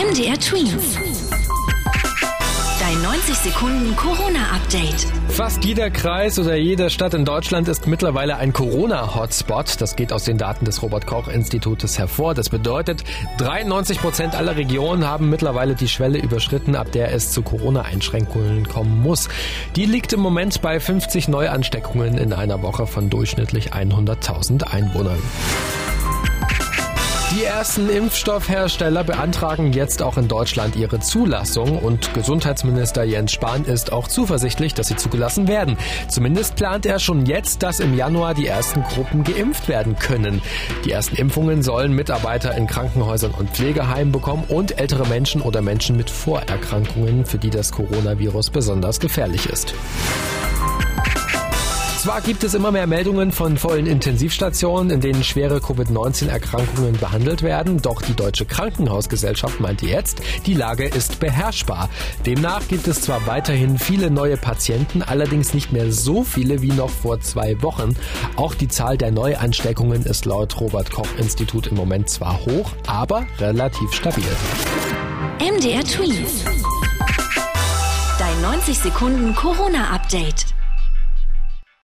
MDR Twins. Dein 90 Sekunden Corona-Update. Fast jeder Kreis oder jede Stadt in Deutschland ist mittlerweile ein Corona-Hotspot. Das geht aus den Daten des Robert-Koch-Institutes hervor. Das bedeutet, 93 Prozent aller Regionen haben mittlerweile die Schwelle überschritten, ab der es zu Corona-Einschränkungen kommen muss. Die liegt im Moment bei 50 Neuansteckungen in einer Woche von durchschnittlich 100.000 Einwohnern. Die ersten Impfstoffhersteller beantragen jetzt auch in Deutschland ihre Zulassung und Gesundheitsminister Jens Spahn ist auch zuversichtlich, dass sie zugelassen werden. Zumindest plant er schon jetzt, dass im Januar die ersten Gruppen geimpft werden können. Die ersten Impfungen sollen Mitarbeiter in Krankenhäusern und Pflegeheimen bekommen und ältere Menschen oder Menschen mit Vorerkrankungen, für die das Coronavirus besonders gefährlich ist. Zwar gibt es immer mehr Meldungen von vollen Intensivstationen, in denen schwere Covid-19-Erkrankungen behandelt werden, doch die Deutsche Krankenhausgesellschaft meinte jetzt, die Lage ist beherrschbar. Demnach gibt es zwar weiterhin viele neue Patienten, allerdings nicht mehr so viele wie noch vor zwei Wochen. Auch die Zahl der Neuansteckungen ist laut Robert Koch Institut im Moment zwar hoch, aber relativ stabil. MDR Twins. Dein 90 Sekunden Corona-Update.